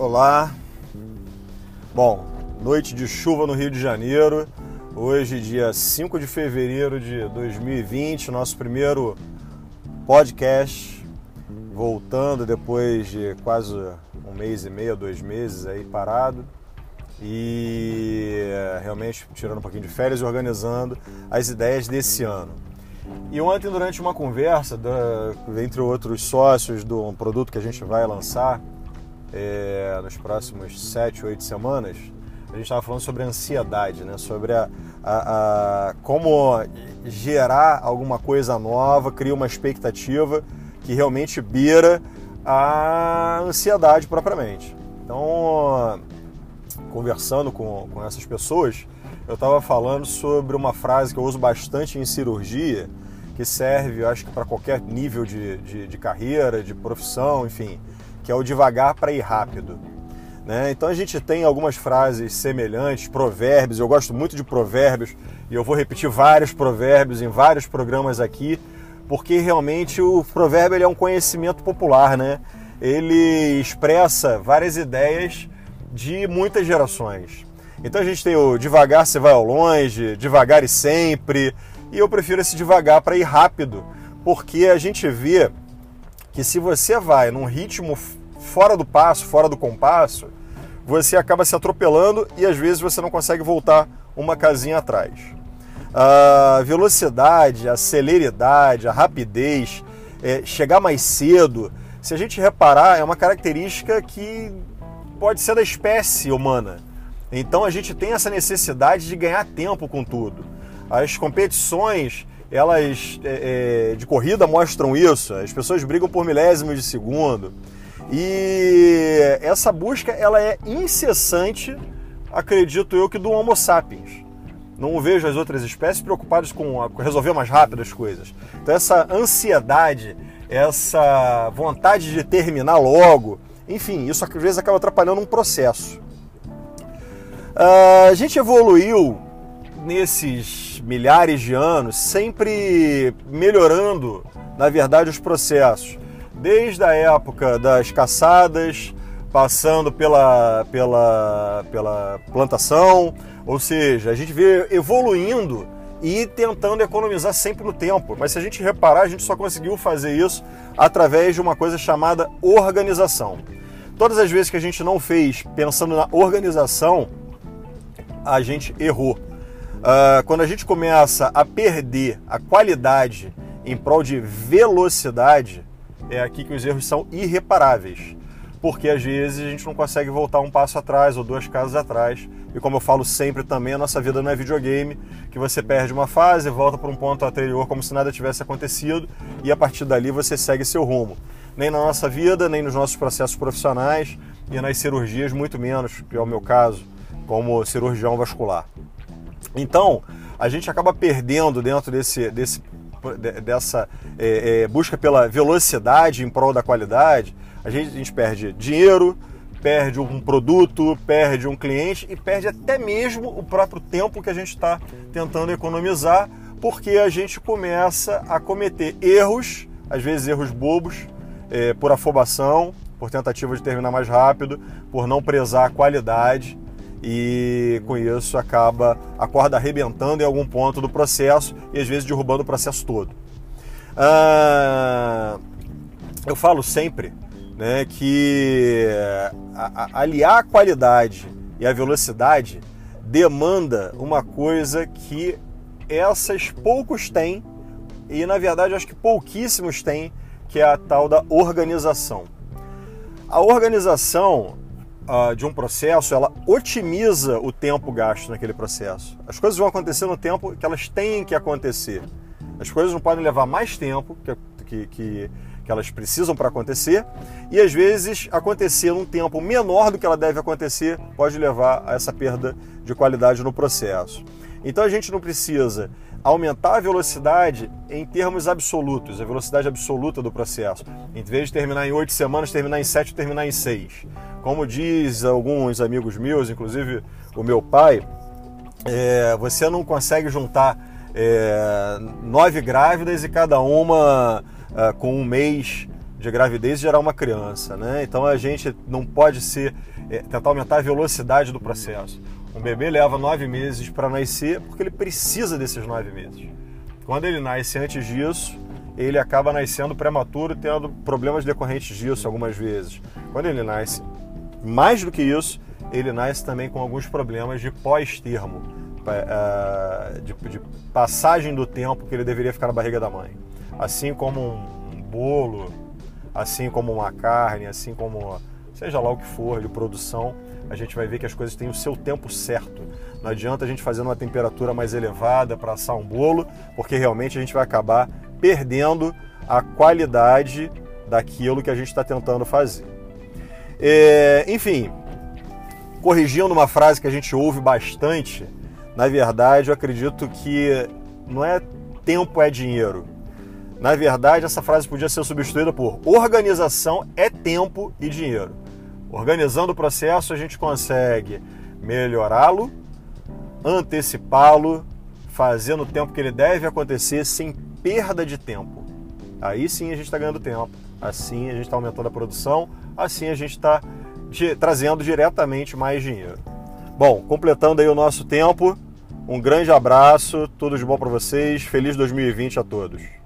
Olá. Bom, noite de chuva no Rio de Janeiro. Hoje, dia 5 de fevereiro de 2020, nosso primeiro podcast. Voltando depois de quase um mês e meio, dois meses aí parado. E realmente tirando um pouquinho de férias e organizando as ideias desse ano. E ontem, durante uma conversa, da, entre outros sócios de um produto que a gente vai lançar, é, nos próximos sete, oito semanas, a gente estava falando sobre ansiedade, né? sobre a, a, a, como gerar alguma coisa nova, cria uma expectativa que realmente beira a ansiedade propriamente. Então, conversando com, com essas pessoas, eu estava falando sobre uma frase que eu uso bastante em cirurgia, que serve, eu acho que para qualquer nível de, de, de carreira, de profissão, enfim, que é o devagar para ir rápido. Né? Então a gente tem algumas frases semelhantes, provérbios, eu gosto muito de provérbios e eu vou repetir vários provérbios em vários programas aqui, porque realmente o provérbio é um conhecimento popular, né? ele expressa várias ideias de muitas gerações. Então a gente tem o devagar você vai ao longe, devagar e sempre, e eu prefiro esse devagar para ir rápido, porque a gente vê que se você vai num ritmo fora do passo, fora do compasso, você acaba se atropelando e às vezes você não consegue voltar uma casinha atrás. A velocidade, a celeridade, a rapidez, é, chegar mais cedo, se a gente reparar, é uma característica que pode ser da espécie humana. Então a gente tem essa necessidade de ganhar tempo com tudo. As competições elas é, é, de corrida mostram isso. As pessoas brigam por milésimos de segundo. E essa busca ela é incessante, acredito eu, que do Homo sapiens. Não vejo as outras espécies preocupadas com resolver mais rápido as coisas. Então essa ansiedade, essa vontade de terminar logo, enfim, isso às vezes acaba atrapalhando um processo. Uh, a gente evoluiu nesses milhares de anos, sempre melhorando, na verdade, os processos. Desde a época das caçadas, passando pela, pela, pela plantação, ou seja, a gente vê evoluindo e tentando economizar sempre no tempo. Mas se a gente reparar, a gente só conseguiu fazer isso através de uma coisa chamada organização. Todas as vezes que a gente não fez pensando na organização, a gente errou. Uh, quando a gente começa a perder a qualidade em prol de velocidade, é aqui que os erros são irreparáveis. Porque às vezes a gente não consegue voltar um passo atrás ou duas casas atrás. E como eu falo sempre também, a nossa vida não é videogame, que você perde uma fase, volta para um ponto anterior como se nada tivesse acontecido e a partir dali você segue seu rumo. Nem na nossa vida, nem nos nossos processos profissionais e nas cirurgias, muito menos, que é o meu caso, como cirurgião vascular. Então, a gente acaba perdendo dentro desse, desse, dessa é, é, busca pela velocidade em prol da qualidade, a gente, a gente perde dinheiro, perde um produto, perde um cliente e perde até mesmo o próprio tempo que a gente está tentando economizar, porque a gente começa a cometer erros, às vezes erros bobos, é, por afobação, por tentativa de terminar mais rápido, por não prezar a qualidade e com isso acaba a corda arrebentando em algum ponto do processo e às vezes derrubando o processo todo. Ah, eu falo sempre né, que a, a, aliar a qualidade e a velocidade demanda uma coisa que essas poucos têm e na verdade acho que pouquíssimos têm, que é a tal da organização. A organização uh, de um processo, ela otimiza o tempo gasto naquele processo. As coisas vão acontecer no tempo que elas têm que acontecer. As coisas não podem levar mais tempo que, que, que, que elas precisam para acontecer e às vezes acontecer num tempo menor do que ela deve acontecer pode levar a essa perda de qualidade no processo. Então a gente não precisa aumentar a velocidade em termos absolutos, a velocidade absoluta do processo. Em vez de terminar em oito semanas, terminar em sete, terminar em seis. Como diz alguns amigos meus, inclusive o meu pai, é, você não consegue juntar é, nove grávidas e cada uma é, com um mês de gravidez gerar uma criança, né? Então a gente não pode ser é, tentar aumentar a velocidade do processo. Um bebê leva nove meses para nascer porque ele precisa desses nove meses. Quando ele nasce antes disso, ele acaba nascendo prematuro, tendo problemas decorrentes disso algumas vezes. Quando ele nasce mais do que isso, ele nasce também com alguns problemas de pós-termo, de, de passagem do tempo que ele deveria ficar na barriga da mãe. Assim como um bolo, assim como uma carne, assim como seja lá o que for de produção, a gente vai ver que as coisas têm o seu tempo certo. Não adianta a gente fazer uma temperatura mais elevada para assar um bolo, porque realmente a gente vai acabar perdendo a qualidade daquilo que a gente está tentando fazer. É, enfim, corrigindo uma frase que a gente ouve bastante, na verdade eu acredito que não é tempo é dinheiro. Na verdade, essa frase podia ser substituída por organização é tempo e dinheiro. Organizando o processo, a gente consegue melhorá-lo, antecipá-lo, fazendo o tempo que ele deve acontecer sem perda de tempo. Aí sim a gente está ganhando tempo, assim a gente está aumentando a produção, assim a gente está trazendo diretamente mais dinheiro. Bom, completando aí o nosso tempo, um grande abraço, tudo de bom para vocês, feliz 2020 a todos.